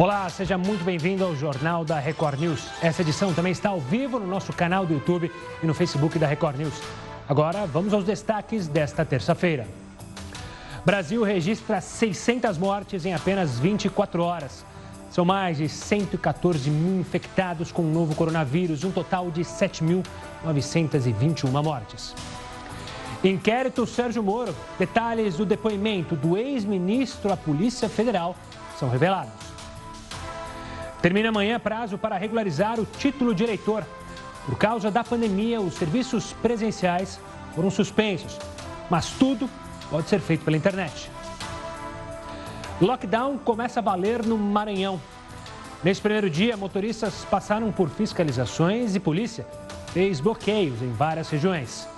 Olá, seja muito bem-vindo ao Jornal da Record News. Essa edição também está ao vivo no nosso canal do YouTube e no Facebook da Record News. Agora, vamos aos destaques desta terça-feira. Brasil registra 600 mortes em apenas 24 horas. São mais de 114 mil infectados com o novo coronavírus, um total de 7.921 mortes. Inquérito Sérgio Moro. Detalhes do depoimento do ex-ministro à Polícia Federal são revelados. Termina amanhã prazo para regularizar o título de eleitor. Por causa da pandemia, os serviços presenciais foram suspensos, mas tudo pode ser feito pela internet. Lockdown começa a valer no Maranhão. Nesse primeiro dia, motoristas passaram por fiscalizações e polícia fez bloqueios em várias regiões.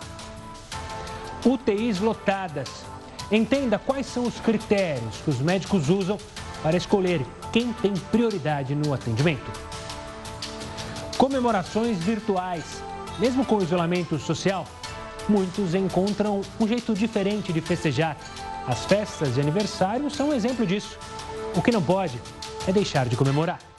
UTIs lotadas. Entenda quais são os critérios que os médicos usam para escolher quem tem prioridade no atendimento. Comemorações virtuais. Mesmo com o isolamento social, muitos encontram um jeito diferente de festejar. As festas de aniversário são um exemplo disso. O que não pode é deixar de comemorar.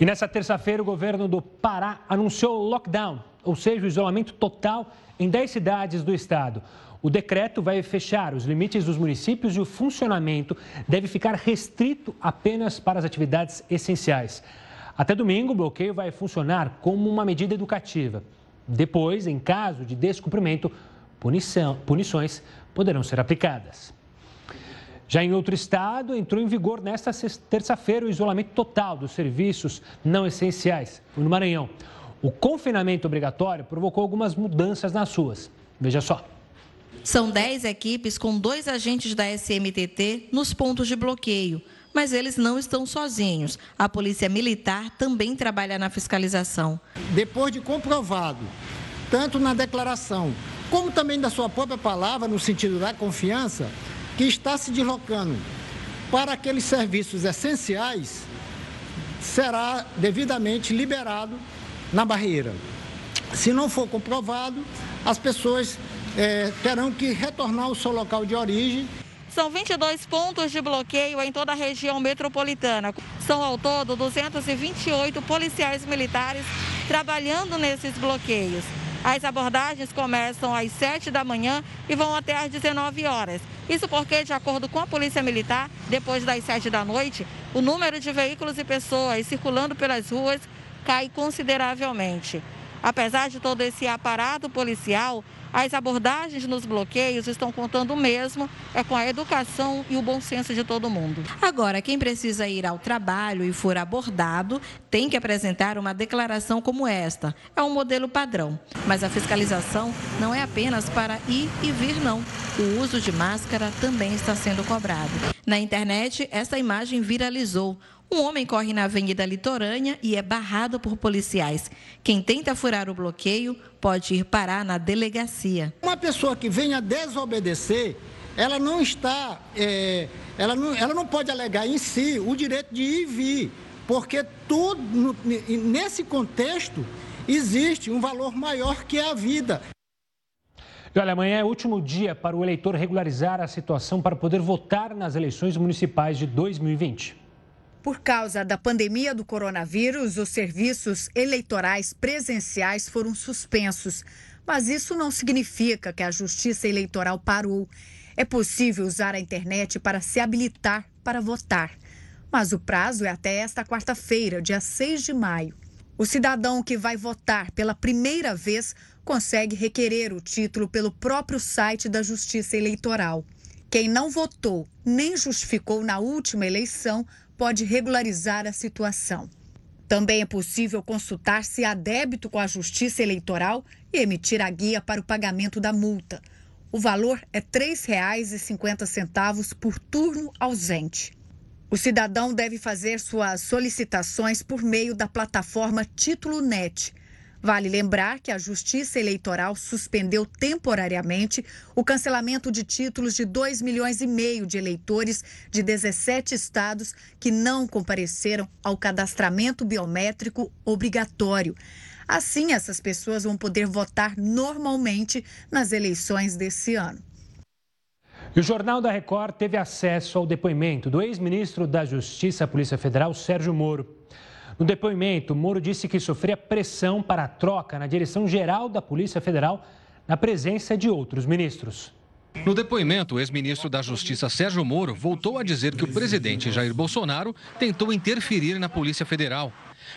E nessa terça-feira, o governo do Pará anunciou lockdown, ou seja, o isolamento total em 10 cidades do estado. O decreto vai fechar os limites dos municípios e o funcionamento deve ficar restrito apenas para as atividades essenciais. Até domingo, o bloqueio vai funcionar como uma medida educativa. Depois, em caso de descumprimento, punição, punições poderão ser aplicadas. Já em outro estado, entrou em vigor nesta terça-feira o isolamento total dos serviços não essenciais, no Maranhão. O confinamento obrigatório provocou algumas mudanças nas ruas. Veja só. São 10 equipes com dois agentes da SMTT nos pontos de bloqueio. Mas eles não estão sozinhos. A Polícia Militar também trabalha na fiscalização. Depois de comprovado, tanto na declaração como também da sua própria palavra, no sentido da confiança, que está se deslocando para aqueles serviços essenciais será devidamente liberado na barreira. Se não for comprovado, as pessoas é, terão que retornar ao seu local de origem. São 22 pontos de bloqueio em toda a região metropolitana. São ao todo 228 policiais militares trabalhando nesses bloqueios. As abordagens começam às 7 da manhã e vão até às 19 horas. Isso porque, de acordo com a Polícia Militar, depois das 7 da noite, o número de veículos e pessoas circulando pelas ruas cai consideravelmente. Apesar de todo esse aparato policial, as abordagens nos bloqueios estão contando mesmo é com a educação e o bom senso de todo mundo. Agora, quem precisa ir ao trabalho e for abordado tem que apresentar uma declaração como esta. É um modelo padrão. Mas a fiscalização não é apenas para ir e vir, não. O uso de máscara também está sendo cobrado. Na internet, essa imagem viralizou. Um homem corre na Avenida Litorânea e é barrado por policiais. Quem tenta furar o bloqueio pode ir parar na delegacia. Uma pessoa que venha desobedecer, ela não está, é, ela, não, ela não pode alegar em si o direito de ir e vir, porque tudo, nesse contexto existe um valor maior que é a vida. E olha, amanhã é o último dia para o eleitor regularizar a situação para poder votar nas eleições municipais de 2020. Por causa da pandemia do coronavírus, os serviços eleitorais presenciais foram suspensos. Mas isso não significa que a Justiça Eleitoral parou. É possível usar a internet para se habilitar para votar. Mas o prazo é até esta quarta-feira, dia 6 de maio. O cidadão que vai votar pela primeira vez consegue requerer o título pelo próprio site da Justiça Eleitoral. Quem não votou nem justificou na última eleição pode regularizar a situação. Também é possível consultar se há débito com a Justiça Eleitoral e emitir a guia para o pagamento da multa. O valor é R$ 3,50 por turno ausente. O cidadão deve fazer suas solicitações por meio da plataforma Título Net Vale lembrar que a Justiça Eleitoral suspendeu temporariamente o cancelamento de títulos de 2 milhões e meio de eleitores de 17 estados que não compareceram ao cadastramento biométrico obrigatório. Assim, essas pessoas vão poder votar normalmente nas eleições desse ano. E o Jornal da Record teve acesso ao depoimento do ex-ministro da Justiça Polícia Federal, Sérgio Moro. No depoimento, Moro disse que sofria pressão para a troca na direção geral da Polícia Federal na presença de outros ministros. No depoimento, o ex-ministro da Justiça Sérgio Moro voltou a dizer que o presidente Jair Bolsonaro tentou interferir na Polícia Federal.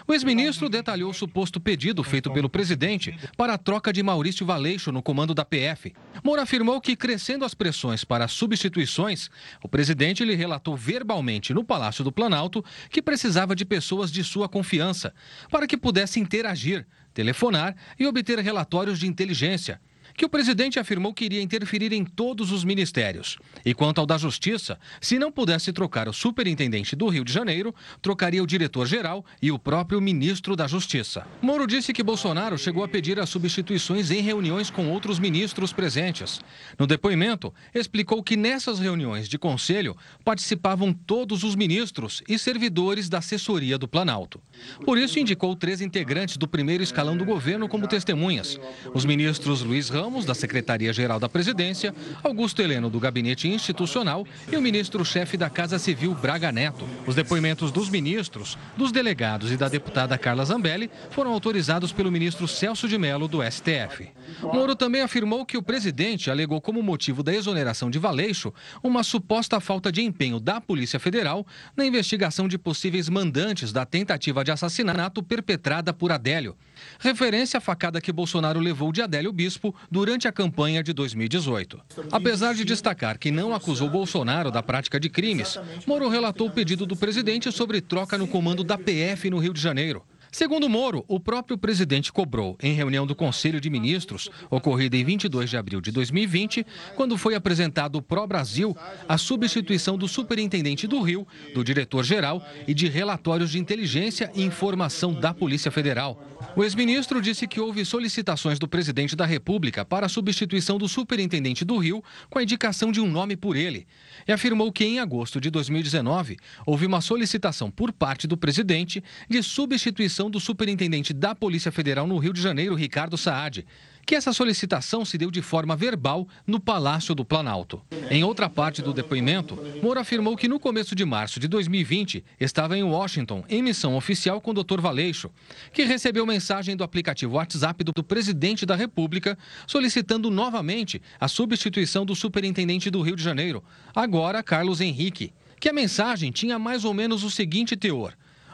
O ex-ministro detalhou o suposto pedido feito pelo presidente para a troca de Maurício Valeixo no comando da PF. Moro afirmou que, crescendo as pressões para substituições, o presidente lhe relatou verbalmente no Palácio do Planalto que precisava de pessoas de sua confiança para que pudesse interagir, telefonar e obter relatórios de inteligência que o presidente afirmou que iria interferir em todos os ministérios. E quanto ao da Justiça, se não pudesse trocar o superintendente do Rio de Janeiro, trocaria o diretor-geral e o próprio ministro da Justiça. Moro disse que Bolsonaro chegou a pedir as substituições em reuniões com outros ministros presentes. No depoimento, explicou que nessas reuniões de conselho participavam todos os ministros e servidores da assessoria do Planalto. Por isso, indicou três integrantes do primeiro escalão do governo como testemunhas: os ministros Luiz Ramos. Ramos, da Secretaria-Geral da Presidência, Augusto Heleno, do Gabinete Institucional e o ministro-chefe da Casa Civil, Braga Neto. Os depoimentos dos ministros, dos delegados e da deputada Carla Zambelli foram autorizados pelo ministro Celso de Mello, do STF. Moro também afirmou que o presidente alegou como motivo da exoneração de Valeixo uma suposta falta de empenho da Polícia Federal na investigação de possíveis mandantes da tentativa de assassinato perpetrada por Adélio. Referência à facada que Bolsonaro levou de Adélio Bispo durante a campanha de 2018. Apesar de destacar que não acusou Bolsonaro da prática de crimes, Moro relatou o pedido do presidente sobre troca no comando da PF no Rio de Janeiro. Segundo Moro, o próprio presidente cobrou, em reunião do Conselho de Ministros, ocorrida em 22 de abril de 2020, quando foi apresentado o Pró-Brasil, a substituição do superintendente do Rio, do diretor-geral e de relatórios de inteligência e informação da Polícia Federal. O ex-ministro disse que houve solicitações do presidente da República para a substituição do superintendente do Rio com a indicação de um nome por ele. E afirmou que em agosto de 2019 houve uma solicitação por parte do presidente de substituição do superintendente da Polícia Federal no Rio de Janeiro, Ricardo Saad, que essa solicitação se deu de forma verbal no Palácio do Planalto. Em outra parte do depoimento, Moro afirmou que no começo de março de 2020 estava em Washington, em missão oficial com o Dr. Valeixo, que recebeu mensagem do aplicativo WhatsApp do presidente da República solicitando novamente a substituição do superintendente do Rio de Janeiro, agora Carlos Henrique, que a mensagem tinha mais ou menos o seguinte teor: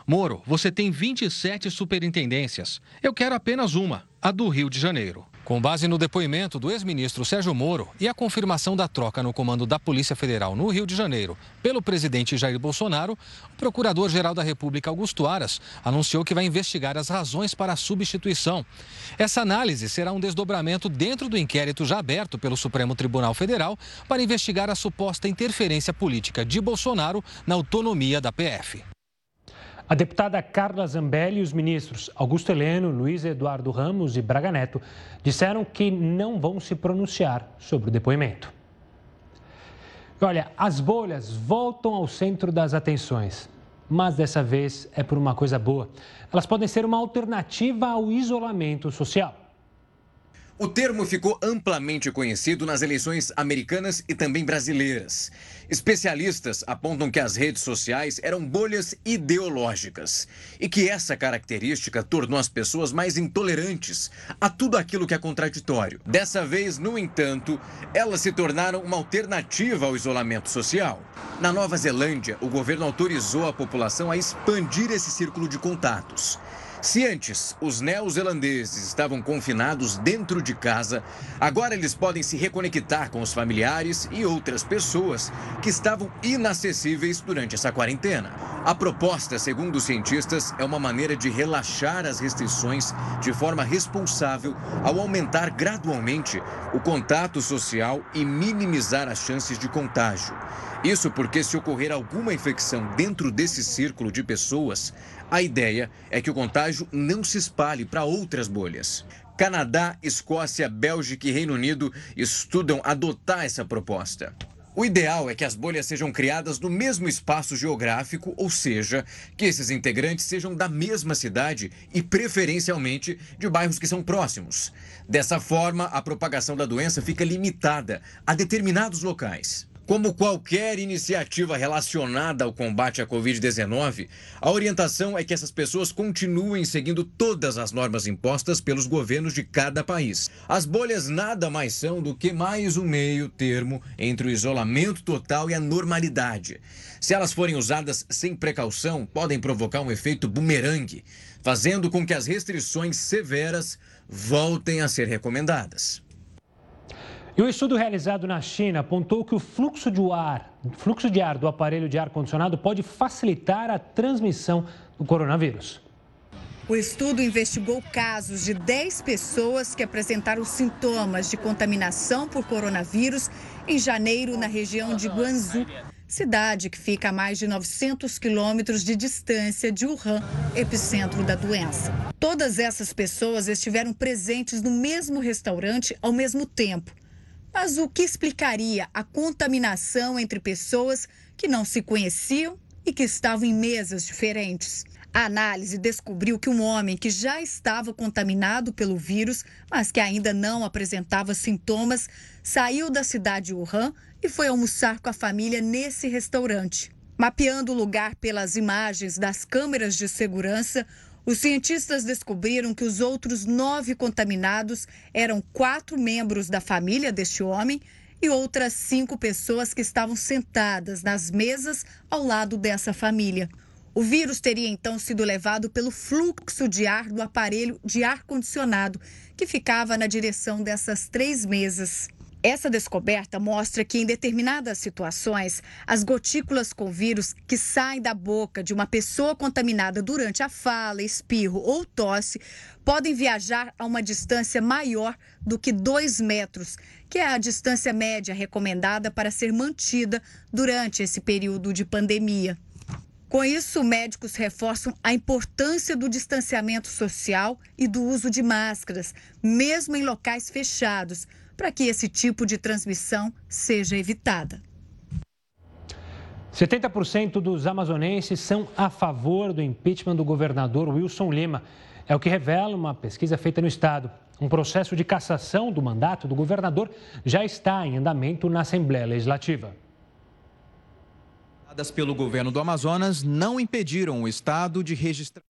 Moro, você tem 27 superintendências. Eu quero apenas uma, a do Rio de Janeiro. Com base no depoimento do ex-ministro Sérgio Moro e a confirmação da troca no comando da Polícia Federal no Rio de Janeiro pelo presidente Jair Bolsonaro, o Procurador-Geral da República, Augusto Aras, anunciou que vai investigar as razões para a substituição. Essa análise será um desdobramento dentro do inquérito já aberto pelo Supremo Tribunal Federal para investigar a suposta interferência política de Bolsonaro na autonomia da PF. A deputada Carla Zambelli e os ministros Augusto Heleno, Luiz Eduardo Ramos e Braga Neto disseram que não vão se pronunciar sobre o depoimento. Olha, as bolhas voltam ao centro das atenções, mas dessa vez é por uma coisa boa. Elas podem ser uma alternativa ao isolamento social. O termo ficou amplamente conhecido nas eleições americanas e também brasileiras. Especialistas apontam que as redes sociais eram bolhas ideológicas e que essa característica tornou as pessoas mais intolerantes a tudo aquilo que é contraditório. Dessa vez, no entanto, elas se tornaram uma alternativa ao isolamento social. Na Nova Zelândia, o governo autorizou a população a expandir esse círculo de contatos. Se antes os neozelandeses estavam confinados dentro de casa, agora eles podem se reconectar com os familiares e outras pessoas que estavam inacessíveis durante essa quarentena. A proposta, segundo os cientistas, é uma maneira de relaxar as restrições de forma responsável ao aumentar gradualmente o contato social e minimizar as chances de contágio. Isso porque, se ocorrer alguma infecção dentro desse círculo de pessoas, a ideia é que o contágio não se espalhe para outras bolhas. Canadá, Escócia, Bélgica e Reino Unido estudam adotar essa proposta. O ideal é que as bolhas sejam criadas no mesmo espaço geográfico, ou seja, que esses integrantes sejam da mesma cidade e, preferencialmente, de bairros que são próximos. Dessa forma, a propagação da doença fica limitada a determinados locais. Como qualquer iniciativa relacionada ao combate à Covid-19, a orientação é que essas pessoas continuem seguindo todas as normas impostas pelos governos de cada país. As bolhas nada mais são do que mais um meio termo entre o isolamento total e a normalidade. Se elas forem usadas sem precaução, podem provocar um efeito bumerangue, fazendo com que as restrições severas voltem a ser recomendadas. E um estudo realizado na China apontou que o fluxo de ar, fluxo de ar do aparelho de ar-condicionado pode facilitar a transmissão do coronavírus. O estudo investigou casos de 10 pessoas que apresentaram sintomas de contaminação por coronavírus em janeiro na região de Guangzhou, cidade que fica a mais de 900 quilômetros de distância de Wuhan, epicentro da doença. Todas essas pessoas estiveram presentes no mesmo restaurante ao mesmo tempo mas o que explicaria a contaminação entre pessoas que não se conheciam e que estavam em mesas diferentes? A análise descobriu que um homem que já estava contaminado pelo vírus, mas que ainda não apresentava sintomas, saiu da cidade de Wuhan e foi almoçar com a família nesse restaurante. Mapeando o lugar pelas imagens das câmeras de segurança, os cientistas descobriram que os outros nove contaminados eram quatro membros da família deste homem e outras cinco pessoas que estavam sentadas nas mesas ao lado dessa família. O vírus teria então sido levado pelo fluxo de ar do aparelho de ar-condicionado, que ficava na direção dessas três mesas. Essa descoberta mostra que, em determinadas situações, as gotículas com vírus que saem da boca de uma pessoa contaminada durante a fala, espirro ou tosse podem viajar a uma distância maior do que 2 metros, que é a distância média recomendada para ser mantida durante esse período de pandemia. Com isso, médicos reforçam a importância do distanciamento social e do uso de máscaras, mesmo em locais fechados para que esse tipo de transmissão seja evitada. 70% dos amazonenses são a favor do impeachment do governador Wilson Lima. É o que revela uma pesquisa feita no estado. Um processo de cassação do mandato do governador já está em andamento na Assembleia Legislativa pelo governo do Amazonas não impediram o estado de registrar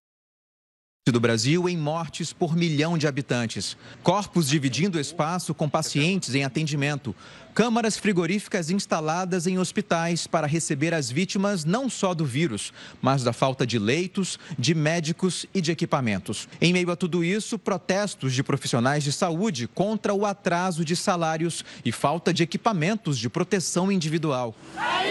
do Brasil em mortes por milhão de habitantes. Corpos dividindo espaço com pacientes em atendimento. Câmaras frigoríficas instaladas em hospitais para receber as vítimas não só do vírus, mas da falta de leitos, de médicos e de equipamentos. Em meio a tudo isso, protestos de profissionais de saúde contra o atraso de salários e falta de equipamentos de proteção individual. A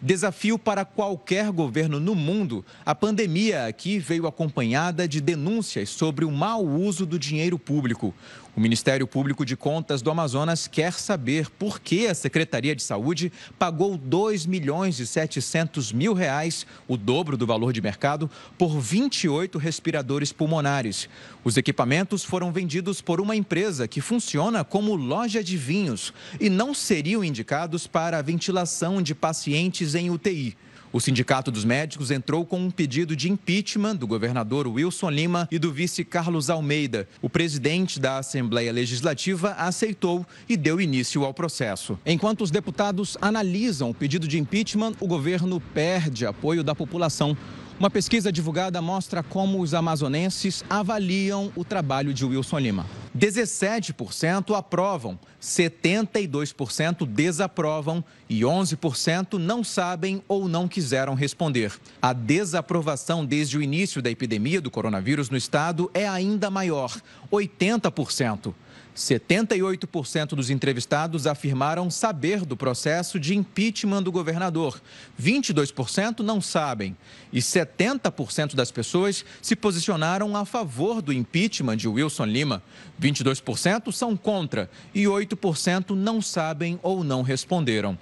Desafio para qualquer governo no mundo, a pandemia aqui veio acompanhada de denúncias sobre o mau uso do dinheiro público. O Ministério Público de Contas do Amazonas quer saber por que a Secretaria de Saúde pagou 2 milhões e 700 mil reais, o dobro do valor de mercado, por 28 respiradores pulmonares. Os equipamentos foram vendidos por uma empresa que funciona como loja de vinhos e não seriam indicados para a ventilação de pacientes em UTI. O Sindicato dos Médicos entrou com um pedido de impeachment do governador Wilson Lima e do vice Carlos Almeida. O presidente da Assembleia Legislativa aceitou e deu início ao processo. Enquanto os deputados analisam o pedido de impeachment, o governo perde apoio da população. Uma pesquisa divulgada mostra como os amazonenses avaliam o trabalho de Wilson Lima. 17% aprovam, 72% desaprovam e 11% não sabem ou não quiseram responder. A desaprovação desde o início da epidemia do coronavírus no estado é ainda maior, 80%. 78% dos entrevistados afirmaram saber do processo de impeachment do governador. 22% não sabem. E 70% das pessoas se posicionaram a favor do impeachment de Wilson Lima. 22% são contra e 8% não sabem ou não responderam.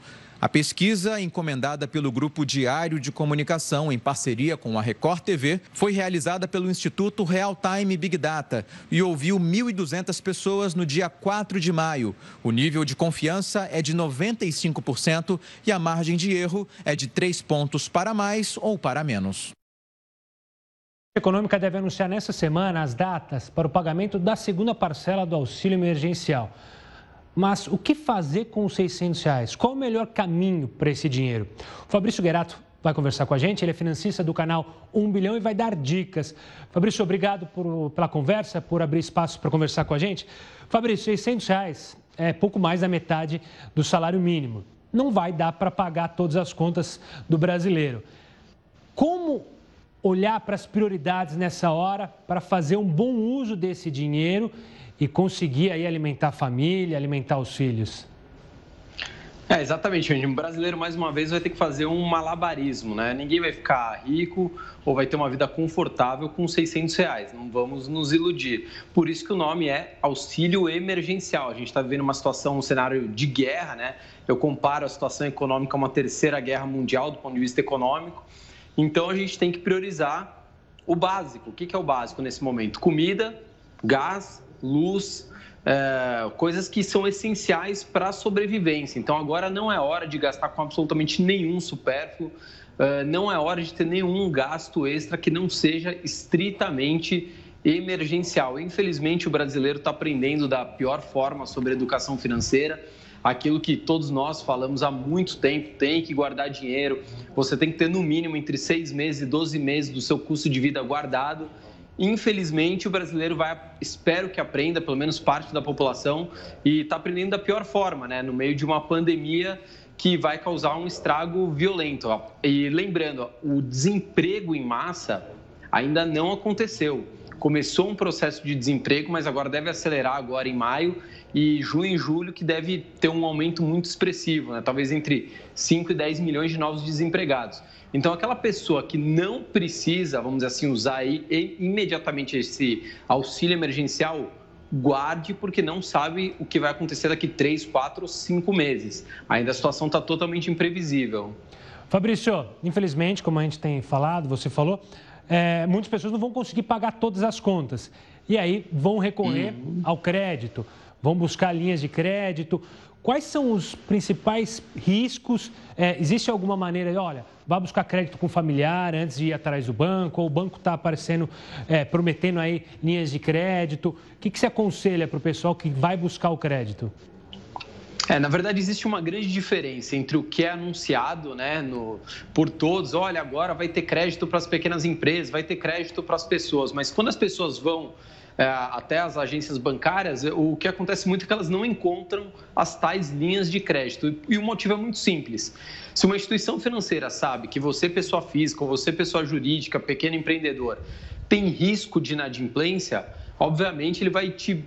A pesquisa, encomendada pelo Grupo Diário de Comunicação em parceria com a Record TV, foi realizada pelo Instituto Real Time Big Data e ouviu 1.200 pessoas no dia 4 de maio. O nível de confiança é de 95% e a margem de erro é de 3 pontos para mais ou para menos. A Econômica deve anunciar nessa semana as datas para o pagamento da segunda parcela do auxílio emergencial. Mas o que fazer com os 600 reais? Qual o melhor caminho para esse dinheiro? O Fabrício Guerato vai conversar com a gente. Ele é financista do canal 1 bilhão e vai dar dicas. Fabrício, obrigado por, pela conversa, por abrir espaço para conversar com a gente. Fabrício, 600 reais é pouco mais da metade do salário mínimo. Não vai dar para pagar todas as contas do brasileiro. Como olhar para as prioridades nessa hora para fazer um bom uso desse dinheiro e conseguir aí alimentar a família, alimentar os filhos? É, exatamente, O brasileiro, mais uma vez, vai ter que fazer um malabarismo, né? Ninguém vai ficar rico ou vai ter uma vida confortável com 600 reais. Não vamos nos iludir. Por isso que o nome é auxílio emergencial. A gente está vivendo uma situação, um cenário de guerra, né? Eu comparo a situação econômica a uma terceira guerra mundial do ponto de vista econômico. Então, a gente tem que priorizar o básico. O que é o básico nesse momento? Comida, gás, luz, é, coisas que são essenciais para a sobrevivência. Então agora não é hora de gastar com absolutamente nenhum supérfluo, é, não é hora de ter nenhum gasto extra que não seja estritamente emergencial. Infelizmente o brasileiro está aprendendo da pior forma sobre educação financeira aquilo que todos nós falamos há muito tempo, tem que guardar dinheiro, você tem que ter no mínimo entre seis meses e 12 meses do seu custo de vida guardado Infelizmente, o brasileiro vai, espero que aprenda, pelo menos parte da população, e está aprendendo da pior forma, né? No meio de uma pandemia que vai causar um estrago violento. E lembrando, o desemprego em massa ainda não aconteceu. Começou um processo de desemprego, mas agora deve acelerar agora em maio e junho e julho que deve ter um aumento muito expressivo, né? talvez entre 5 e 10 milhões de novos desempregados. Então, aquela pessoa que não precisa, vamos dizer assim, usar aí imediatamente esse auxílio emergencial, guarde, porque não sabe o que vai acontecer daqui 3, 4, 5 meses. Ainda a situação está totalmente imprevisível. Fabrício, infelizmente, como a gente tem falado, você falou, é, muitas pessoas não vão conseguir pagar todas as contas. E aí vão recorrer uhum. ao crédito, vão buscar linhas de crédito. Quais são os principais riscos? É, existe alguma maneira de, olha, vá buscar crédito com familiar antes de ir atrás do banco, ou o banco está aparecendo, é, prometendo aí linhas de crédito. O que, que você aconselha para o pessoal que vai buscar o crédito? É, na verdade, existe uma grande diferença entre o que é anunciado né, no, por todos. Olha, agora vai ter crédito para as pequenas empresas, vai ter crédito para as pessoas. Mas quando as pessoas vão até as agências bancárias, o que acontece muito é que elas não encontram as tais linhas de crédito. E o motivo é muito simples. Se uma instituição financeira sabe que você, pessoa física, ou você, pessoa jurídica, pequeno empreendedor, tem risco de inadimplência, obviamente ele vai te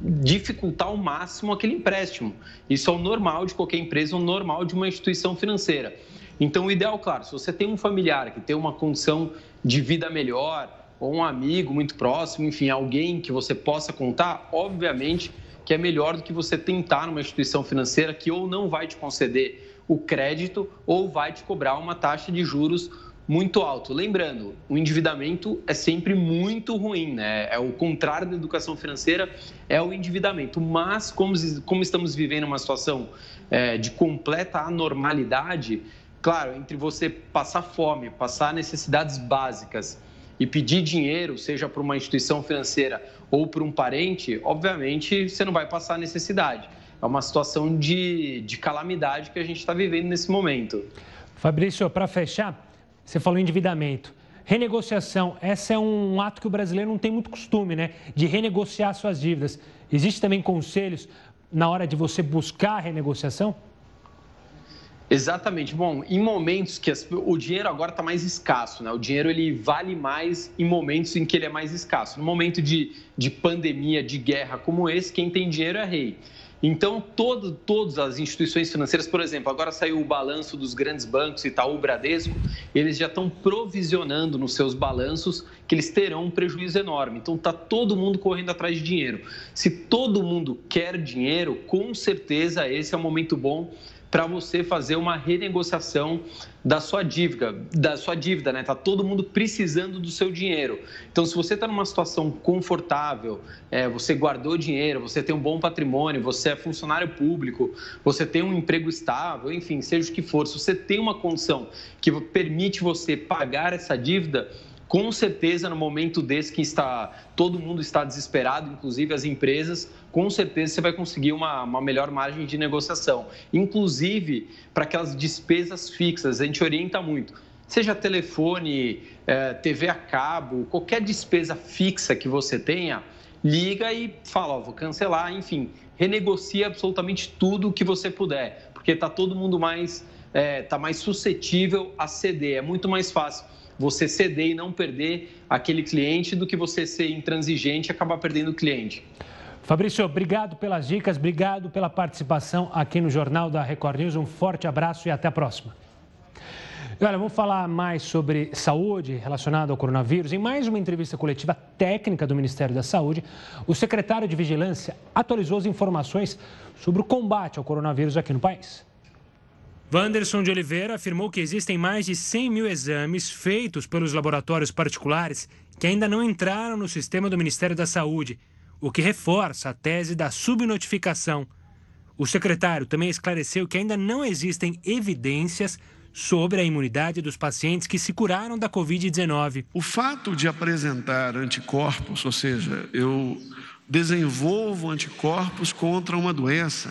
dificultar ao máximo aquele empréstimo. Isso é o normal de qualquer empresa, o normal de uma instituição financeira. Então, o ideal, claro, se você tem um familiar que tem uma condição de vida melhor, ou um amigo muito próximo, enfim, alguém que você possa contar, obviamente que é melhor do que você tentar numa instituição financeira que ou não vai te conceder o crédito ou vai te cobrar uma taxa de juros muito alto. Lembrando, o endividamento é sempre muito ruim, né? É o contrário da educação financeira, é o endividamento. Mas como, como estamos vivendo uma situação é, de completa anormalidade, claro, entre você passar fome, passar necessidades básicas e pedir dinheiro, seja para uma instituição financeira ou para um parente, obviamente você não vai passar necessidade. É uma situação de, de calamidade que a gente está vivendo nesse momento. Fabrício, para fechar, você falou em endividamento. Renegociação, esse é um ato que o brasileiro não tem muito costume, né? De renegociar suas dívidas. Existem também conselhos na hora de você buscar a renegociação? Exatamente. Bom, em momentos que as, o dinheiro agora está mais escasso, né? O dinheiro ele vale mais em momentos em que ele é mais escasso. No momento de, de pandemia, de guerra como esse, quem tem dinheiro é rei. Então, todo, todas as instituições financeiras, por exemplo, agora saiu o balanço dos grandes bancos, Itaú, Bradesco, eles já estão provisionando nos seus balanços que eles terão um prejuízo enorme. Então, está todo mundo correndo atrás de dinheiro. Se todo mundo quer dinheiro, com certeza esse é o momento bom para você fazer uma renegociação da sua dívida, da sua dívida, né? Tá todo mundo precisando do seu dinheiro. Então, se você está numa situação confortável, é, você guardou dinheiro, você tem um bom patrimônio, você é funcionário público, você tem um emprego estável, enfim, seja o que for, se você tem uma condição que permite você pagar essa dívida, com certeza no momento desse que está todo mundo está desesperado, inclusive as empresas, com certeza você vai conseguir uma, uma melhor margem de negociação. Inclusive para aquelas despesas fixas, a gente orienta muito. Seja telefone, eh, TV a cabo, qualquer despesa fixa que você tenha, liga e fala, ó, vou cancelar, enfim, renegocia absolutamente tudo o que você puder, porque está todo mundo mais, está eh, mais suscetível a ceder. É muito mais fácil você ceder e não perder aquele cliente do que você ser intransigente e acabar perdendo o cliente. Fabrício, obrigado pelas dicas, obrigado pela participação aqui no Jornal da Record News. Um forte abraço e até a próxima. E olha, vamos falar mais sobre saúde relacionada ao coronavírus. Em mais uma entrevista coletiva técnica do Ministério da Saúde, o secretário de Vigilância atualizou as informações sobre o combate ao coronavírus aqui no país. Wanderson de Oliveira afirmou que existem mais de 100 mil exames feitos pelos laboratórios particulares que ainda não entraram no sistema do Ministério da Saúde, o que reforça a tese da subnotificação. O secretário também esclareceu que ainda não existem evidências sobre a imunidade dos pacientes que se curaram da Covid-19. O fato de apresentar anticorpos, ou seja, eu desenvolvo anticorpos contra uma doença,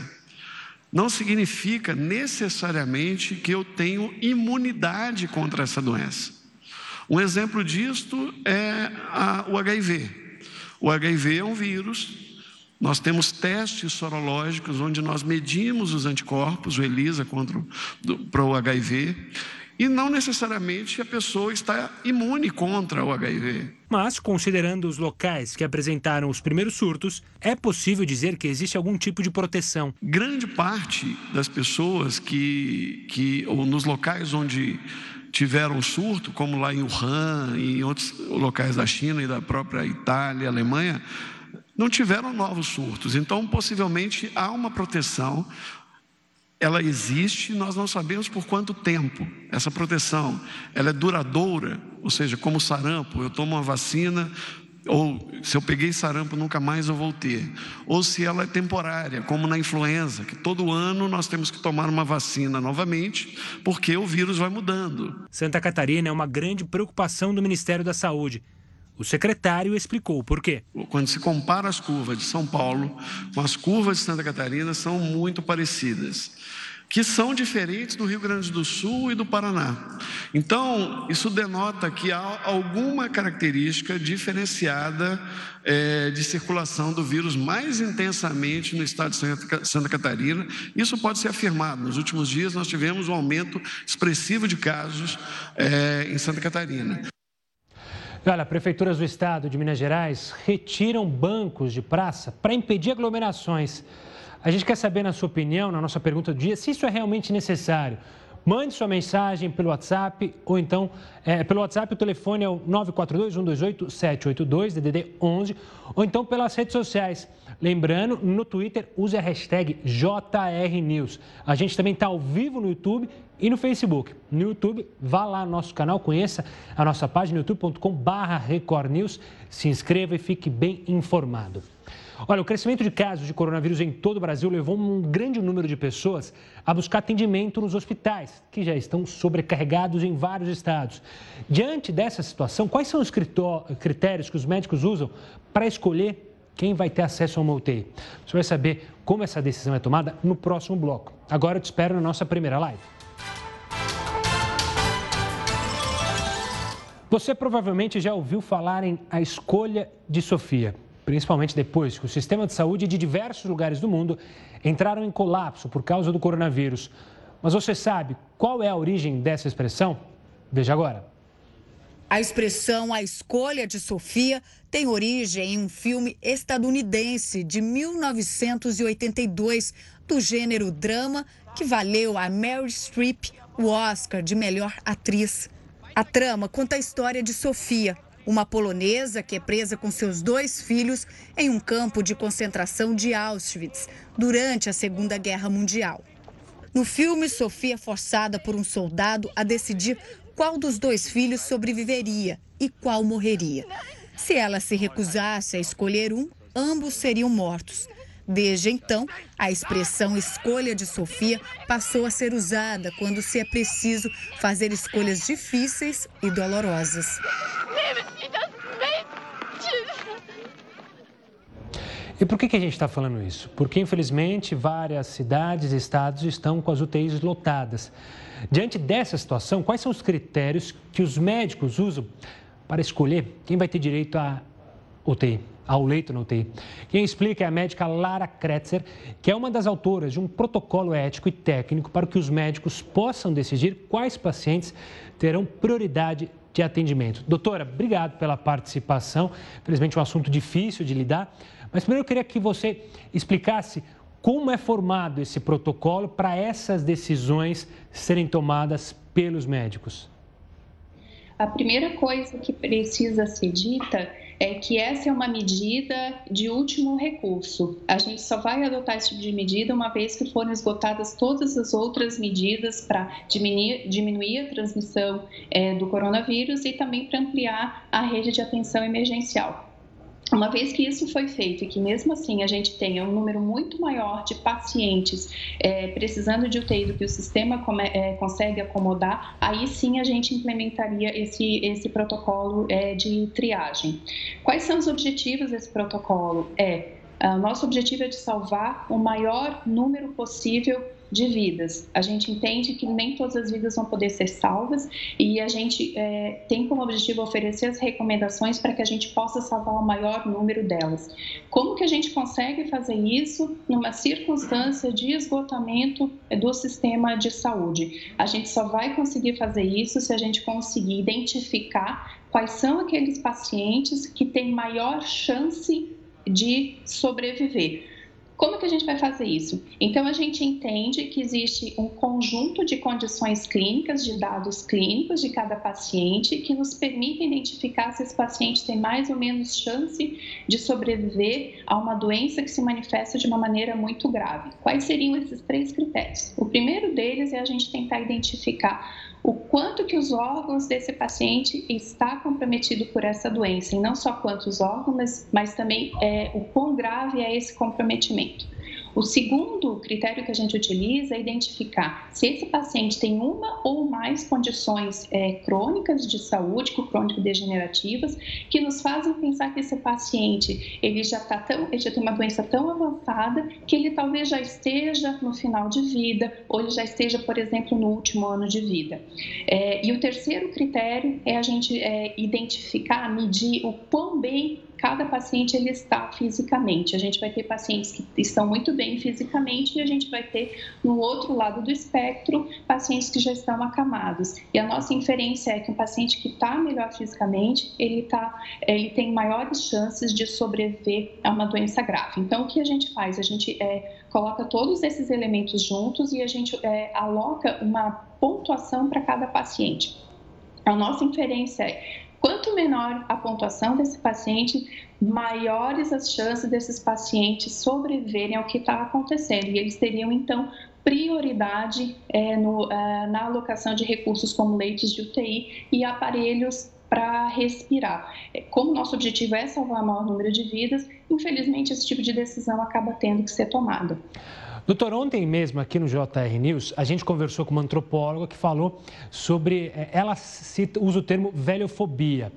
não significa necessariamente que eu tenho imunidade contra essa doença. Um exemplo disto é a, o HIV. O HIV é um vírus, nós temos testes sorológicos onde nós medimos os anticorpos, o ELISA contra, para o HIV, e não necessariamente a pessoa está imune contra o HIV. Mas, considerando os locais que apresentaram os primeiros surtos, é possível dizer que existe algum tipo de proteção. Grande parte das pessoas que, que ou nos locais onde tiveram surto, como lá em Wuhan e em outros locais da China e da própria Itália, Alemanha, não tiveram novos surtos. Então, possivelmente há uma proteção ela existe, nós não sabemos por quanto tempo. Essa proteção, ela é duradoura, ou seja, como sarampo, eu tomo uma vacina, ou se eu peguei sarampo, nunca mais eu vou ter. Ou se ela é temporária, como na influenza, que todo ano nós temos que tomar uma vacina novamente, porque o vírus vai mudando. Santa Catarina é uma grande preocupação do Ministério da Saúde. O secretário explicou por quê. Quando se compara as curvas de São Paulo com as curvas de Santa Catarina, são muito parecidas que são diferentes do Rio Grande do Sul e do Paraná. Então, isso denota que há alguma característica diferenciada é, de circulação do vírus mais intensamente no estado de Santa Catarina. Isso pode ser afirmado. Nos últimos dias, nós tivemos um aumento expressivo de casos é, em Santa Catarina. Olha, prefeituras do estado de Minas Gerais retiram bancos de praça para impedir aglomerações. A gente quer saber, na sua opinião, na nossa pergunta do dia, se isso é realmente necessário. Mande sua mensagem pelo WhatsApp ou então é, pelo WhatsApp o telefone é o 942 128 782 DDD 11 ou então pelas redes sociais. Lembrando, no Twitter use a hashtag JRNews. A gente também está ao vivo no YouTube e no Facebook. No YouTube, vá lá no nosso canal, conheça a nossa página youtube.com.br recordnews, se inscreva e fique bem informado. Olha, o crescimento de casos de coronavírus em todo o Brasil levou um grande número de pessoas a buscar atendimento nos hospitais, que já estão sobrecarregados em vários estados. Diante dessa situação, quais são os critérios que os médicos usam para escolher quem vai ter acesso a uma UTI? Você vai saber como essa decisão é tomada no próximo bloco. Agora eu te espero na nossa primeira live. Você provavelmente já ouviu falar em A Escolha de Sofia, principalmente depois que o sistema de saúde de diversos lugares do mundo entraram em colapso por causa do coronavírus. Mas você sabe qual é a origem dessa expressão? Veja agora. A expressão A Escolha de Sofia tem origem em um filme estadunidense de 1982 do gênero drama que valeu a Mary Streep o Oscar de melhor atriz. A trama conta a história de Sofia, uma polonesa que é presa com seus dois filhos em um campo de concentração de Auschwitz durante a Segunda Guerra Mundial. No filme, Sofia é forçada por um soldado a decidir qual dos dois filhos sobreviveria e qual morreria. Se ela se recusasse a escolher um, ambos seriam mortos. Desde então, a expressão escolha de Sofia passou a ser usada quando se é preciso fazer escolhas difíceis e dolorosas. E por que, que a gente está falando isso? Porque, infelizmente, várias cidades e estados estão com as UTIs lotadas. Diante dessa situação, quais são os critérios que os médicos usam para escolher quem vai ter direito a UTI? ao leito na UTI. Quem explica é a médica Lara Kretzer, que é uma das autoras de um protocolo ético e técnico para que os médicos possam decidir quais pacientes terão prioridade de atendimento. Doutora, obrigado pela participação. Infelizmente, um assunto difícil de lidar, mas primeiro eu queria que você explicasse como é formado esse protocolo para essas decisões serem tomadas pelos médicos. A primeira coisa que precisa ser dita é que essa é uma medida de último recurso. A gente só vai adotar esse tipo de medida uma vez que forem esgotadas todas as outras medidas para diminuir, diminuir, a transmissão é, do coronavírus e também para ampliar a rede de atenção emergencial. Uma vez que isso foi feito e que mesmo assim a gente tenha um número muito maior de pacientes é, precisando de UTI do que o sistema come, é, consegue acomodar, aí sim a gente implementaria esse, esse protocolo é, de triagem. Quais são os objetivos desse protocolo? É, o nosso objetivo é de salvar o maior número possível de vidas. A gente entende que nem todas as vidas vão poder ser salvas e a gente é, tem como objetivo oferecer as recomendações para que a gente possa salvar o maior número delas. Como que a gente consegue fazer isso numa circunstância de esgotamento do sistema de saúde? A gente só vai conseguir fazer isso se a gente conseguir identificar quais são aqueles pacientes que têm maior chance de sobreviver. Como que a gente vai fazer isso? Então, a gente entende que existe um conjunto de condições clínicas, de dados clínicos de cada paciente, que nos permitem identificar se esse paciente tem mais ou menos chance de sobreviver a uma doença que se manifesta de uma maneira muito grave. Quais seriam esses três critérios? O primeiro deles é a gente tentar identificar o quanto que os órgãos desse paciente está comprometido por essa doença, e não só quantos órgãos, mas, mas também é, o quão grave é esse comprometimento. O segundo critério que a gente utiliza é identificar se esse paciente tem uma ou mais condições é, crônicas de saúde, crônico-degenerativas, que nos fazem pensar que esse paciente ele já, tá tão, ele já tem uma doença tão avançada que ele talvez já esteja no final de vida ou ele já esteja, por exemplo, no último ano de vida. É, e o terceiro critério é a gente é, identificar, medir o quão bem cada paciente ele está fisicamente. A gente vai ter pacientes que estão muito bem fisicamente e a gente vai ter no outro lado do espectro pacientes que já estão acamados. E a nossa inferência é que um paciente que está melhor fisicamente, ele, tá, ele tem maiores chances de sobreviver a uma doença grave. Então, o que a gente faz? A gente é, coloca todos esses elementos juntos e a gente é, aloca uma pontuação para cada paciente. A nossa inferência é Quanto menor a pontuação desse paciente, maiores as chances desses pacientes sobreviverem ao que está acontecendo. E eles teriam, então, prioridade é, no, é, na alocação de recursos como leitos de UTI e aparelhos para respirar. É, como nosso objetivo é salvar o maior número de vidas, infelizmente esse tipo de decisão acaba tendo que ser tomada. Doutor, ontem mesmo aqui no JR News, a gente conversou com uma antropóloga que falou sobre. Eh, ela cita, usa o termo velhofobia.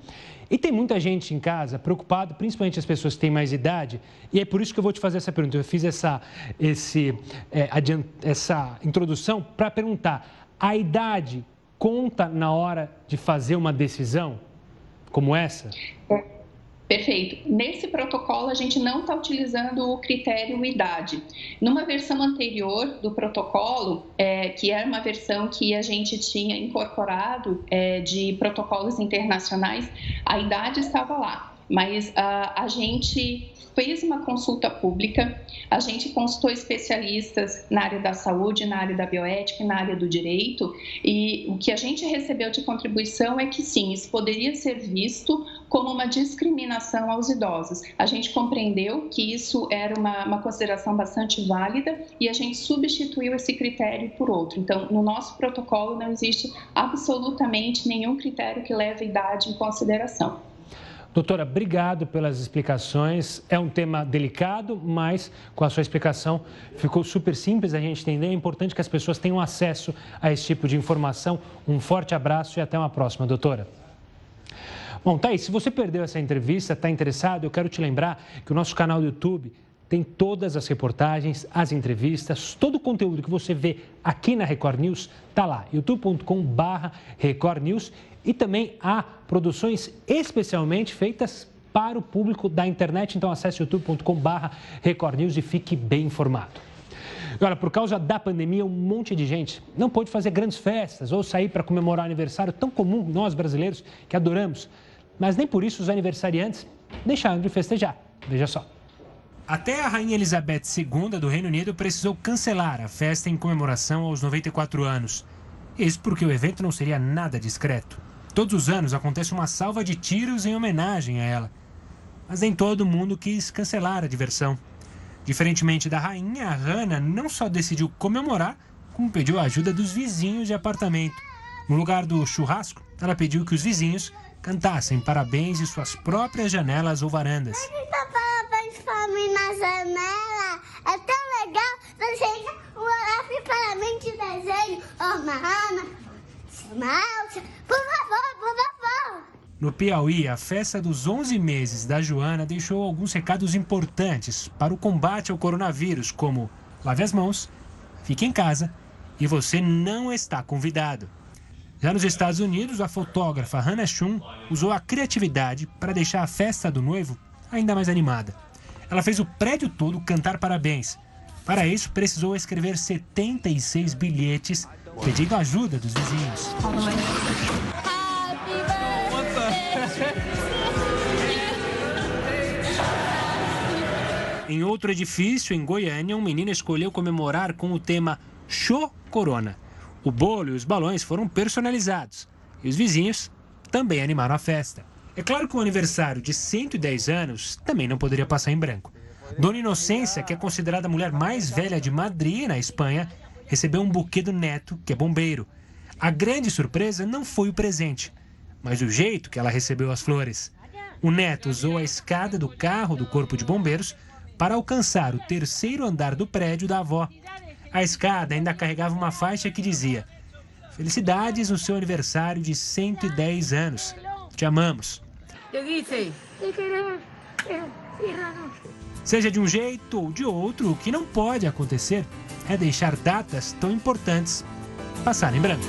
E tem muita gente em casa preocupada, principalmente as pessoas que têm mais idade, e é por isso que eu vou te fazer essa pergunta. Eu fiz essa, esse, é, adiant, essa introdução para perguntar: a idade conta na hora de fazer uma decisão como essa? É. Perfeito. Nesse protocolo, a gente não está utilizando o critério idade. Numa versão anterior do protocolo, é, que era uma versão que a gente tinha incorporado é, de protocolos internacionais, a idade estava lá mas uh, a gente fez uma consulta pública, a gente consultou especialistas na área da saúde, na área da bioética na área do direito, e o que a gente recebeu de contribuição é que sim, isso poderia ser visto como uma discriminação aos idosos. A gente compreendeu que isso era uma, uma consideração bastante válida e a gente substituiu esse critério por outro. Então, no nosso protocolo não existe absolutamente nenhum critério que leve a idade em consideração. Doutora, obrigado pelas explicações. É um tema delicado, mas com a sua explicação ficou super simples a gente entender. É importante que as pessoas tenham acesso a esse tipo de informação. Um forte abraço e até uma próxima, doutora. Bom, aí. Se você perdeu essa entrevista, está interessado, eu quero te lembrar que o nosso canal do YouTube tem todas as reportagens, as entrevistas, todo o conteúdo que você vê aqui na Record News está lá, youtube.com/barra Record News e também há produções especialmente feitas para o público da internet. Então acesse youtube.com/barra Record News e fique bem informado. Agora, por causa da pandemia, um monte de gente não pôde fazer grandes festas ou sair para comemorar aniversário tão comum nós brasileiros que adoramos. Mas nem por isso os aniversariantes deixaram de festejar. Veja só. Até a Rainha Elizabeth II do Reino Unido precisou cancelar a festa em comemoração aos 94 anos. Isso porque o evento não seria nada discreto. Todos os anos acontece uma salva de tiros em homenagem a ela. Mas nem todo mundo quis cancelar a diversão. Diferentemente da rainha, a Hannah não só decidiu comemorar, como pediu a ajuda dos vizinhos de apartamento. No lugar do churrasco, ela pediu que os vizinhos cantassem parabéns em suas próprias janelas ou varandas. Parabéns para mim na janela. É tão legal. Você um parabéns de desenho. Oh. Por favor, por favor. No Piauí, a festa dos 11 meses da Joana deixou alguns recados importantes para o combate ao coronavírus, como lave as mãos, fique em casa e você não está convidado. Já nos Estados Unidos, a fotógrafa Hannah Shum usou a criatividade para deixar a festa do noivo ainda mais animada. Ela fez o prédio todo cantar parabéns. Para isso, precisou escrever 76 bilhetes pedindo ajuda dos vizinhos. Em outro edifício, em Goiânia, um menino escolheu comemorar com o tema Show Corona. O bolo e os balões foram personalizados e os vizinhos também animaram a festa. É claro que o aniversário de 110 anos também não poderia passar em branco. Dona Inocência, que é considerada a mulher mais velha de Madrid, na Espanha, recebeu um buquê do neto, que é bombeiro. A grande surpresa não foi o presente, mas o jeito que ela recebeu as flores. O neto usou a escada do carro do Corpo de Bombeiros para alcançar o terceiro andar do prédio da avó. A escada ainda carregava uma faixa que dizia: Felicidades no seu aniversário de 110 anos. Te amamos. Seja de um jeito ou de outro, o que não pode acontecer é deixar datas tão importantes passarem branco.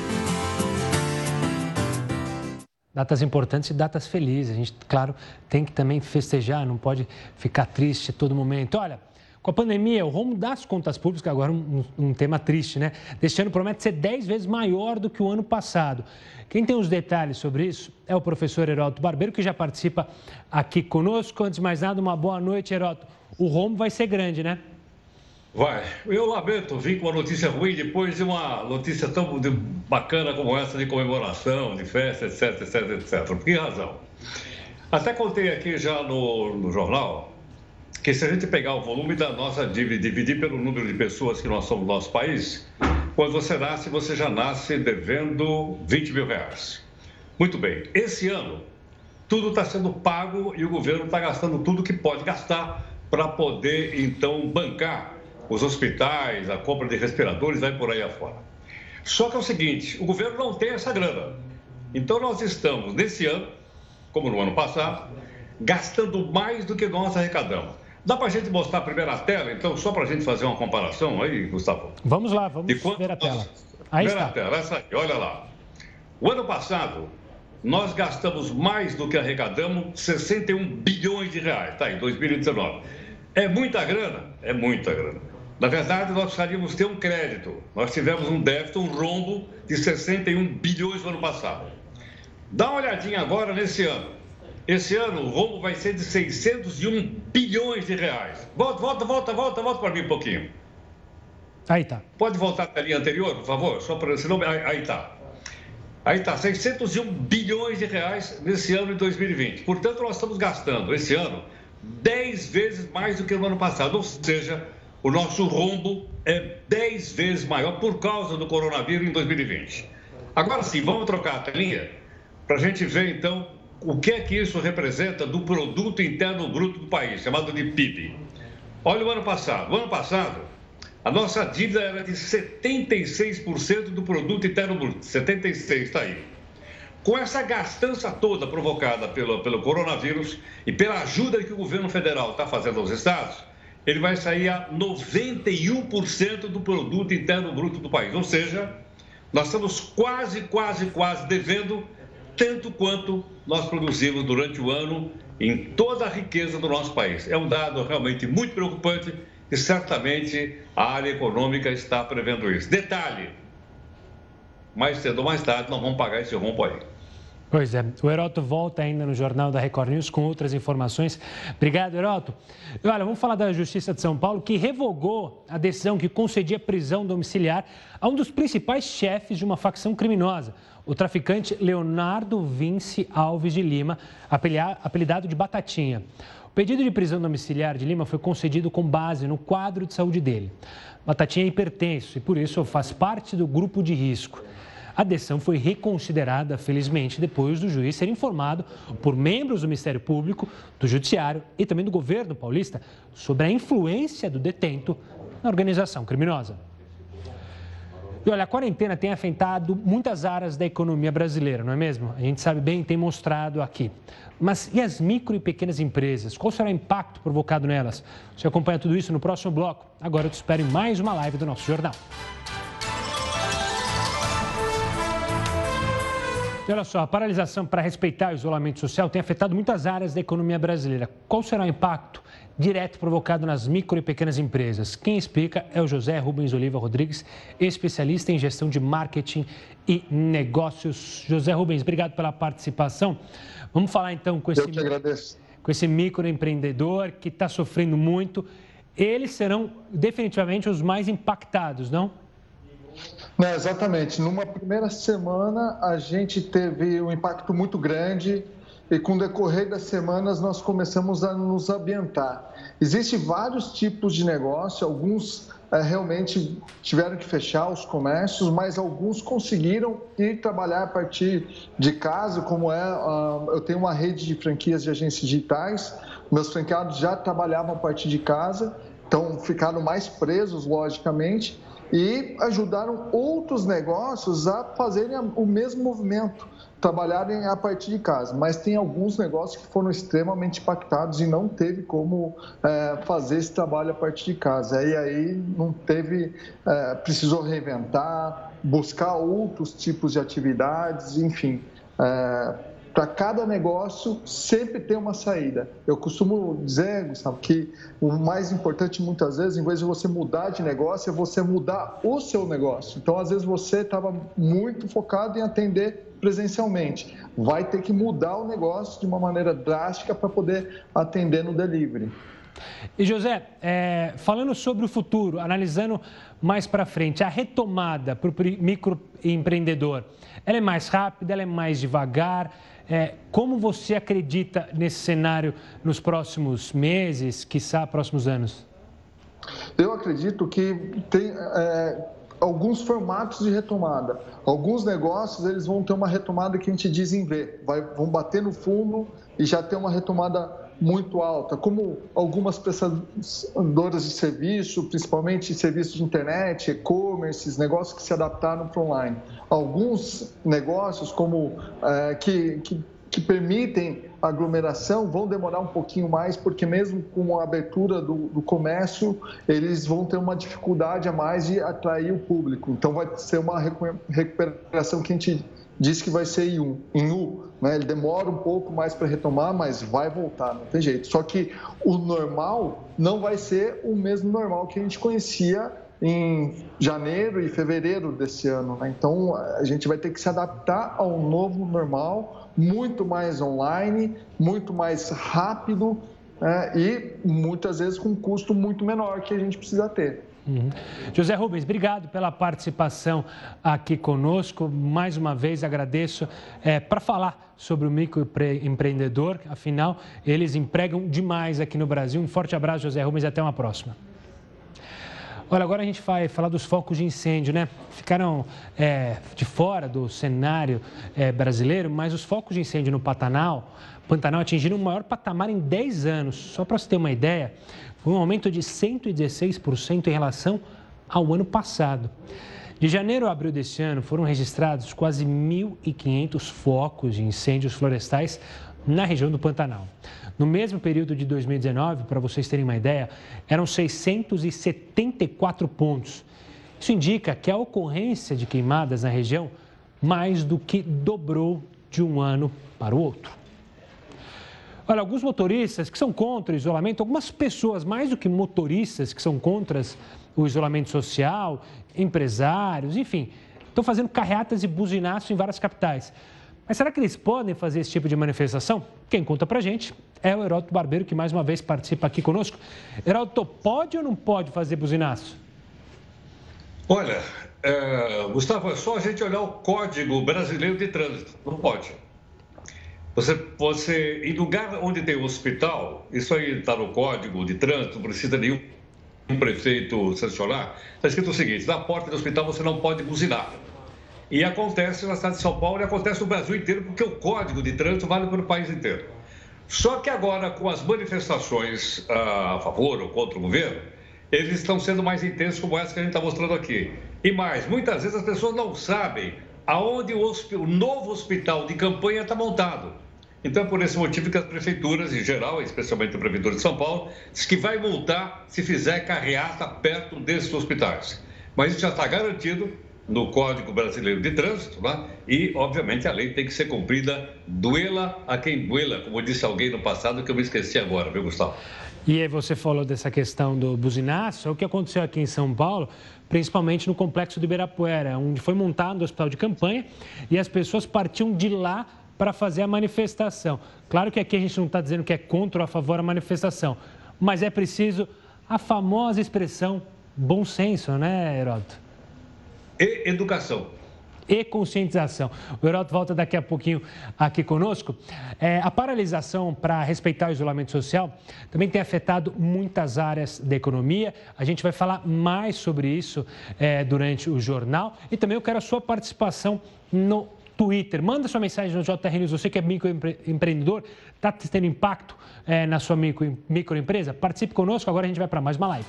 Datas importantes e datas felizes. A gente, claro, tem que também festejar, não pode ficar triste a todo momento. Olha, com a pandemia, o rumo das contas públicas, agora um, um, tema triste, né? Deste ano promete ser 10 vezes maior do que o ano passado. Quem tem os detalhes sobre isso é o professor Heroto Barbeiro, que já participa aqui conosco. Antes de mais nada, uma boa noite, Heroto o rombo vai ser grande, né? Vai. Eu lamento vir com uma notícia ruim depois de uma notícia tão bacana como essa de comemoração, de festa, etc, etc, etc. Por que razão? Até contei aqui já no, no jornal que se a gente pegar o volume da nossa dívida e dividir pelo número de pessoas que nós somos no nosso país, quando você nasce, você já nasce devendo 20 mil reais. Muito bem. Esse ano, tudo está sendo pago e o governo está gastando tudo que pode gastar para poder então bancar os hospitais, a compra de respiradores, vai por aí afora. Só que é o seguinte, o governo não tem essa grana. Então nós estamos nesse ano, como no ano passado, gastando mais do que nós arrecadamos. Dá para a gente mostrar a primeira tela, então, só para a gente fazer uma comparação aí, Gustavo? Vamos lá, vamos ver a tela. Aí está. tela, essa aí, olha lá. O ano passado, nós gastamos mais do que arrecadamos, 61 bilhões de reais, tá? Em 2019. É muita grana? É muita grana. Na verdade, nós precisaríamos ter um crédito. Nós tivemos um déficit, um rombo de 61 bilhões no ano passado. Dá uma olhadinha agora nesse ano. Esse ano o rombo vai ser de 601 bilhões de reais. Volta, volta, volta, volta, volta para mim um pouquinho. Aí tá. Pode voltar para a linha anterior, por favor? Só para senão aí, aí tá. Aí está, 601 bilhões de reais nesse ano de 2020. Portanto, nós estamos gastando esse ano 10 vezes mais do que no ano passado. Ou seja, o nosso rombo é 10 vezes maior por causa do coronavírus em 2020. Agora sim, vamos trocar a telinha para a gente ver então o que é que isso representa do produto interno bruto do país, chamado de PIB. Olha o ano passado. O ano passado, a nossa dívida era de 76% do produto interno bruto. 76 está aí. Com essa gastança toda provocada pelo, pelo coronavírus e pela ajuda que o governo federal está fazendo aos estados, ele vai sair a 91% do produto interno bruto do país. Ou seja, nós estamos quase, quase, quase devendo tanto quanto nós produzimos durante o ano em toda a riqueza do nosso país. É um dado realmente muito preocupante e certamente a área econômica está prevendo isso. Detalhe: mais cedo ou mais tarde nós vamos pagar esse rompo aí. Pois é, o Heroto volta ainda no Jornal da Record News com outras informações. Obrigado, Heroto. Olha, vamos falar da Justiça de São Paulo, que revogou a decisão que concedia prisão domiciliar a um dos principais chefes de uma facção criminosa, o traficante Leonardo Vince Alves de Lima, apelidado de Batatinha. O pedido de prisão domiciliar de Lima foi concedido com base no quadro de saúde dele. Batatinha é hipertenso e, por isso, faz parte do grupo de risco. A decisão foi reconsiderada, felizmente, depois do juiz ser informado por membros do Ministério Público, do Judiciário e também do governo paulista sobre a influência do detento na organização criminosa. E olha, a quarentena tem afetado muitas áreas da economia brasileira, não é mesmo? A gente sabe bem, tem mostrado aqui. Mas e as micro e pequenas empresas? Qual será o impacto provocado nelas? Você acompanha tudo isso no próximo bloco. Agora eu te espero em mais uma live do nosso jornal. E olha só, a paralisação para respeitar o isolamento social tem afetado muitas áreas da economia brasileira. Qual será o impacto direto provocado nas micro e pequenas empresas? Quem explica é o José Rubens Oliva Rodrigues, especialista em gestão de marketing e negócios. José Rubens, obrigado pela participação. Vamos falar então com esse, com esse microempreendedor que está sofrendo muito. Eles serão definitivamente os mais impactados, não? Não, exatamente. Numa primeira semana, a gente teve um impacto muito grande e com o decorrer das semanas nós começamos a nos ambientar. Existem vários tipos de negócio, alguns é, realmente tiveram que fechar os comércios, mas alguns conseguiram ir trabalhar a partir de casa, como é, uh, eu tenho uma rede de franquias de agências digitais, meus franqueados já trabalhavam a partir de casa, então ficaram mais presos, logicamente, e ajudaram outros negócios a fazerem o mesmo movimento, trabalharem a partir de casa. Mas tem alguns negócios que foram extremamente impactados e não teve como é, fazer esse trabalho a partir de casa. E aí não teve, é, precisou reinventar, buscar outros tipos de atividades, enfim. É, para cada negócio sempre tem uma saída. Eu costumo dizer, Gustavo, que o mais importante muitas vezes, em vez de você mudar de negócio, é você mudar o seu negócio. Então, às vezes você estava muito focado em atender presencialmente, vai ter que mudar o negócio de uma maneira drástica para poder atender no delivery. E José, é, falando sobre o futuro, analisando mais para frente, a retomada para o microempreendedor, ela é mais rápida, ela é mais devagar? É, como você acredita nesse cenário nos próximos meses, quiçá próximos anos? Eu acredito que tem é, alguns formatos de retomada. Alguns negócios eles vão ter uma retomada que a gente diz em V, vai, vão bater no fundo e já ter uma retomada muito alta, como algumas prestadoras de serviço, principalmente serviços de internet, e-commerce, negócios que se adaptaram para online. Alguns negócios como é, que, que, que, permitem aglomeração vão demorar um pouquinho mais, porque mesmo com a abertura do, do comércio, eles vão ter uma dificuldade a mais de atrair o público. Então vai ser uma recuperação que a gente diz que vai ser em U. Em U né? Ele demora um pouco mais para retomar, mas vai voltar, não tem jeito. Só que o normal não vai ser o mesmo normal que a gente conhecia em janeiro e fevereiro desse ano. Né? Então, a gente vai ter que se adaptar ao novo normal, muito mais online, muito mais rápido né? e muitas vezes com um custo muito menor que a gente precisa ter. Uhum. José Rubens, obrigado pela participação aqui conosco. Mais uma vez agradeço é, para falar sobre o microempreendedor. Afinal, eles empregam demais aqui no Brasil. Um forte abraço, José Rubens, e até uma próxima. Olha, agora a gente vai falar dos focos de incêndio, né? Ficaram é, de fora do cenário é, brasileiro, mas os focos de incêndio no Pantanal, Pantanal atingiram o maior patamar em 10 anos. Só para você ter uma ideia, foi um aumento de 116% em relação ao ano passado. De janeiro a abril deste ano, foram registrados quase 1.500 focos de incêndios florestais na região do Pantanal. No mesmo período de 2019, para vocês terem uma ideia, eram 674 pontos. Isso indica que a ocorrência de queimadas na região mais do que dobrou de um ano para o outro. Olha, alguns motoristas que são contra o isolamento, algumas pessoas, mais do que motoristas que são contra o isolamento social, empresários, enfim, estão fazendo carreatas e buzinaço em várias capitais. Mas será que eles podem fazer esse tipo de manifestação? Quem conta pra gente é o Heródoto Barbeiro, que mais uma vez participa aqui conosco. Heródoto, pode ou não pode fazer buzinaço? Olha, é, Gustavo, é só a gente olhar o Código Brasileiro de Trânsito. Não pode. Você, você, em lugar onde tem hospital, isso aí está no Código de Trânsito, precisa nenhum um prefeito sancionar, está escrito o seguinte: na porta do hospital você não pode buzinar. E acontece na cidade de São Paulo e acontece no Brasil inteiro, porque o código de trânsito vale para o país inteiro. Só que agora, com as manifestações ah, a favor ou contra o governo, eles estão sendo mais intensos, como essa que a gente está mostrando aqui. E mais, muitas vezes as pessoas não sabem aonde o, o novo hospital de campanha está montado. Então é por esse motivo que as prefeituras, em geral, especialmente a Prefeitura de São Paulo, diz que vai multar se fizer carreata perto desses hospitais. Mas isso já está garantido no Código Brasileiro de Trânsito, né? e, obviamente, a lei tem que ser cumprida, duela a quem duela, como disse alguém no passado que eu me esqueci agora, viu, Gustavo? E aí você falou dessa questão do buzinaço, é o que aconteceu aqui em São Paulo, principalmente no complexo do Ibirapuera, onde foi montado o hospital de campanha e as pessoas partiam de lá para fazer a manifestação. Claro que aqui a gente não está dizendo que é contra ou a favor da manifestação, mas é preciso a famosa expressão bom senso, né, Heródoto? E educação. E conscientização. O Heródoto volta daqui a pouquinho aqui conosco. É, a paralisação para respeitar o isolamento social também tem afetado muitas áreas da economia. A gente vai falar mais sobre isso é, durante o jornal. E também eu quero a sua participação no Twitter. Manda sua mensagem no JR News. Você que é microempreendedor, está tendo impacto é, na sua micro, microempresa? Participe conosco. Agora a gente vai para mais uma live.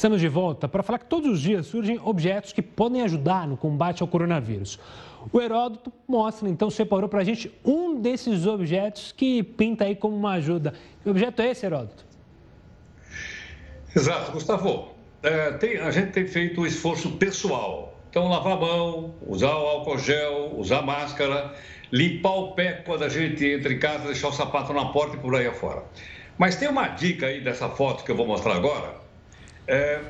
Estamos de volta para falar que todos os dias surgem objetos que podem ajudar no combate ao coronavírus. O Heródoto mostra, então, separou para a gente um desses objetos que pinta aí como uma ajuda. Que objeto é esse, Heródoto? Exato, Gustavo. É, tem, a gente tem feito o esforço pessoal. Então, lavar a mão, usar o álcool gel, usar máscara, limpar o pé quando a gente entra em casa, deixar o sapato na porta e por aí afora. Mas tem uma dica aí dessa foto que eu vou mostrar agora, é,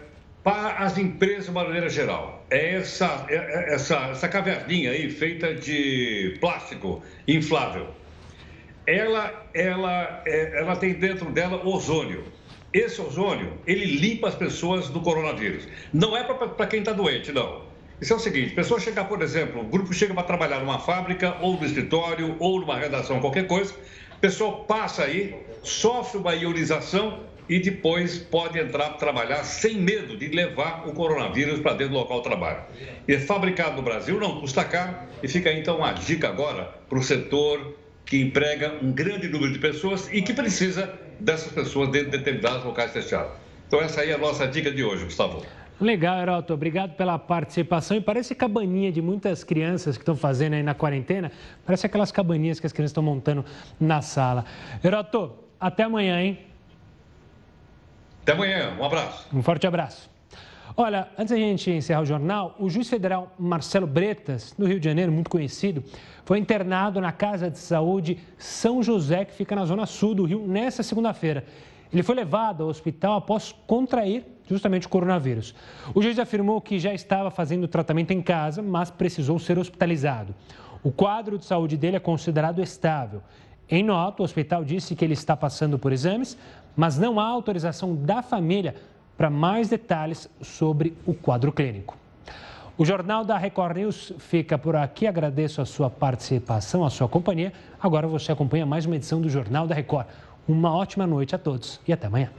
para as empresas de maneira geral. É essa, é, é essa, essa caverninha aí feita de plástico inflável. Ela, ela, é, ela tem dentro dela ozônio. Esse ozônio, ele limpa as pessoas do coronavírus. Não é para quem está doente, não. Isso é o seguinte, pessoa chegar, por exemplo, o grupo chega para trabalhar numa fábrica, ou no escritório, ou numa redação, qualquer coisa, pessoa passa aí, sofre uma ionização e depois pode entrar trabalhar sem medo de levar o coronavírus para dentro do local de trabalho. E é fabricado no Brasil, não custa caro, e fica então uma dica agora para o setor que emprega um grande número de pessoas e que precisa dessas pessoas dentro de determinados locais fechados. Então essa aí é a nossa dica de hoje, Gustavo. Legal, Heroto. Obrigado pela participação. E parece cabaninha de muitas crianças que estão fazendo aí na quarentena. Parece aquelas cabaninhas que as crianças estão montando na sala. Heroto, até amanhã, hein? Até amanhã, um abraço. Um forte abraço. Olha, antes da gente encerrar o jornal, o juiz federal Marcelo Bretas, no Rio de Janeiro, muito conhecido, foi internado na Casa de Saúde São José, que fica na zona sul do Rio, nesta segunda-feira. Ele foi levado ao hospital após contrair justamente o coronavírus. O juiz afirmou que já estava fazendo tratamento em casa, mas precisou ser hospitalizado. O quadro de saúde dele é considerado estável. Em nota, o hospital disse que ele está passando por exames, mas não há autorização da família para mais detalhes sobre o quadro clínico. O Jornal da Record News fica por aqui. Agradeço a sua participação, a sua companhia. Agora você acompanha mais uma edição do Jornal da Record. Uma ótima noite a todos e até amanhã.